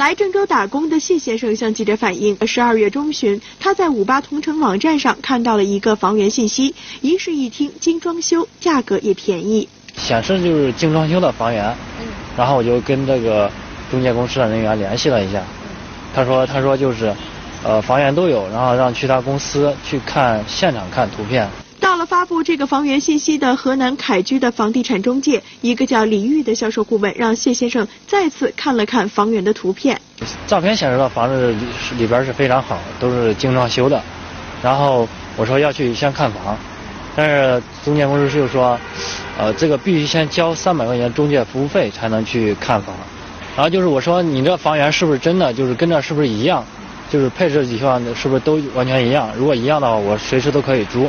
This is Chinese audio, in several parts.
来郑州打工的谢先生向记者反映，十二月中旬，他在五八同城网站上看到了一个房源信息，一室一厅，精装修，价格也便宜。显示就是精装修的房源，然后我就跟这个中介公司的人员联系了一下，他说他说就是，呃房源都有，然后让去他公司去看现场看图片。发布这个房源信息的河南凯居的房地产中介，一个叫李玉的销售顾问，让谢先生再次看了看房源的图片。照片显示的房子里边是非常好，都是精装修的。然后我说要去先看房，但是中介公司就说，呃，这个必须先交三百块钱中介服务费才能去看房。然后就是我说你这房源是不是真的，就是跟这是不是一样，就是配置几项是不是都完全一样？如果一样的话，我随时都可以租。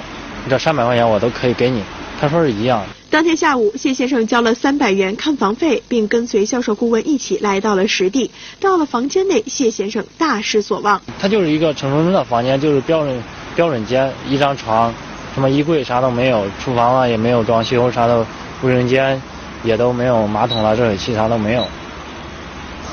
这三百块钱我都可以给你，他说是一样。当天下午，谢先生交了三百元看房费，并跟随销售顾问一起来到了实地。到了房间内，谢先生大失所望。他就是一个城中村的房间，就是标准标准间，一张床，什么衣柜啥都没有，厨房啊也没有装修，啥都卫生间也都没有，马桶啦热水器啥都没有。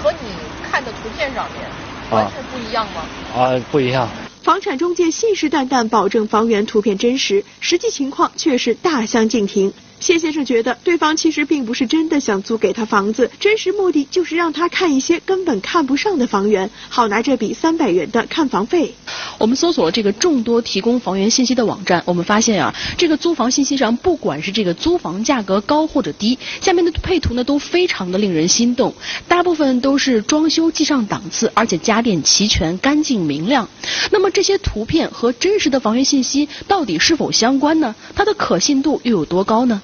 和你看的图片上面完全不一样吗？啊，不一样。房产中介信誓旦旦保证房源图片真实，实际情况却是大相径庭。谢先生觉得，对方其实并不是真的想租给他房子，真实目的就是让他看一些根本看不上的房源，好拿这笔三百元的看房费。我们搜索了这个众多提供房源信息的网站，我们发现啊，这个租房信息上，不管是这个租房价格高或者低，下面的配图呢都非常的令人心动，大部分都是装修既上档次，而且家电齐全、干净明亮。那么这些图片和真实的房源信息到底是否相关呢？它的可信度又有多高呢？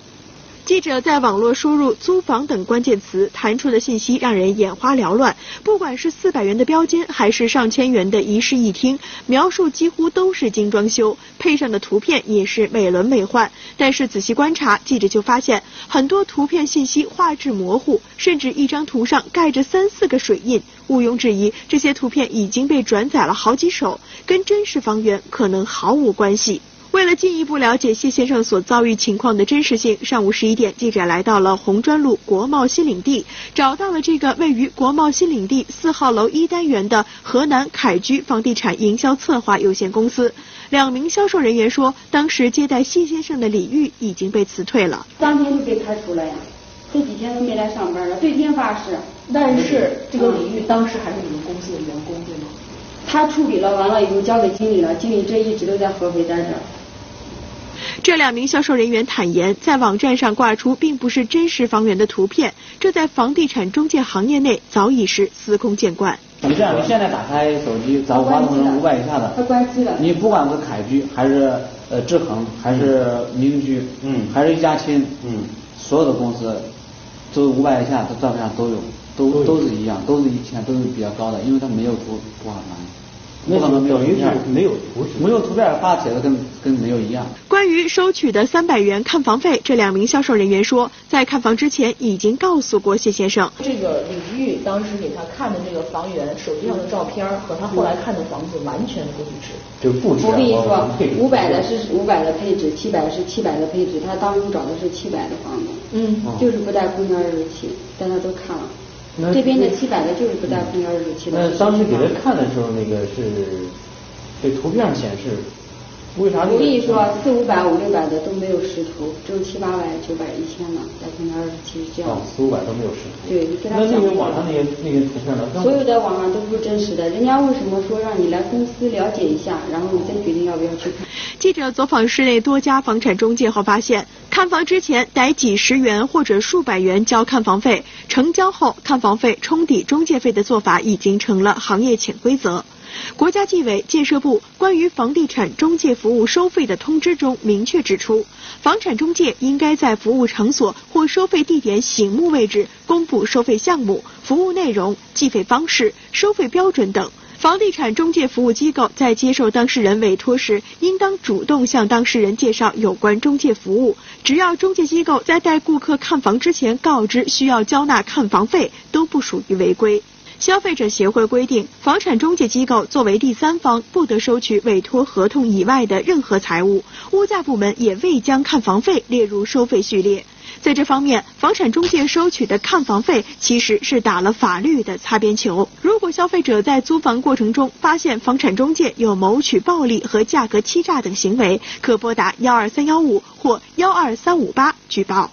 记者在网络输入“租房”等关键词，弹出的信息让人眼花缭乱。不管是四百元的标间，还是上千元的一室一厅，描述几乎都是精装修，配上的图片也是美轮美奂。但是仔细观察，记者就发现很多图片信息画质模糊，甚至一张图上盖着三四个水印。毋庸置疑，这些图片已经被转载了好几手，跟真实房源可能毫无关系。为了进一步了解谢先生所遭遇情况的真实性，上午十一点，记者来到了红砖路国贸新领地，找到了这个位于国贸新领地四号楼一单元的河南凯居房地产营销策划有限公司。两名销售人员说，当时接待谢先生的李玉已经被辞退了，当天就被开除了呀，这几天都没来上班了，对天发誓。但是这个李玉当时还是你们公司的员工，对吗？他处理了完了以后交给经理了，经理这一直都在合肥待着。这两名销售人员坦言，在网站上挂出并不是真实房源的图片，这在房地产中介行业内早已是司空见惯。你这样，你现在打开手机找五八同城五百以下的，它关机了。你不管是凯居还是呃志恒还是民居，嗯，还是一家亲，嗯，所有的公司，都五百以下的照片上都有，都都是一样，都是一千，都是比较高的，因为它没有图不好拿。那可能等于是没有图，没有图片发起来跟跟没有一样。关于收取的三百元看房费，这两名销售人员说，在看房之前已经告诉过谢先生。这个李玉当时给他看的这个房源，手机上的照片和他后来看的房子完全不一致。就不我跟你说，五百的是五百的配置，七百是七百的配置，他当初找的是七百的房子，嗯，就是不带空调热水器，但他都看了。这边的七百的就是不带空调热水器的。那当时给他看的时候，那个是这图片上显示。为啥？我跟你说，四五百、五六百的都没有实图，只有七八百、九百、一千的，在空调二十七是这样。哦，四五百都没有实图。对，你跟他讲。那那个网上那些那些图片呢？所有的网上都不是真实的，人家为什么说让你来公司了解一下，然后你再决定要不要去看？记者走访市内多家房产中介后发现，看房之前得几十元或者数百元交看房费，成交后看房费冲抵中介费的做法已经成了行业潜规则。国家纪委、建设部关于房地产中介服务收费的通知中明确指出，房产中介应该在服务场所或收费地点醒目位置公布收费项目、服务内容、计费方式、收费标准等。房地产中介服务机构在接受当事人委托时，应当主动向当事人介绍有关中介服务。只要中介机构在带顾客看房之前告知需要交纳看房费，都不属于违规。消费者协会规定，房产中介机构作为第三方，不得收取委托合同以外的任何财物。物价部门也未将看房费列入收费序列。在这方面，房产中介收取的看房费其实是打了法律的擦边球。如果消费者在租房过程中发现房产中介有谋取暴利和价格欺诈等行为，可拨打幺二三幺五或幺二三五八举报。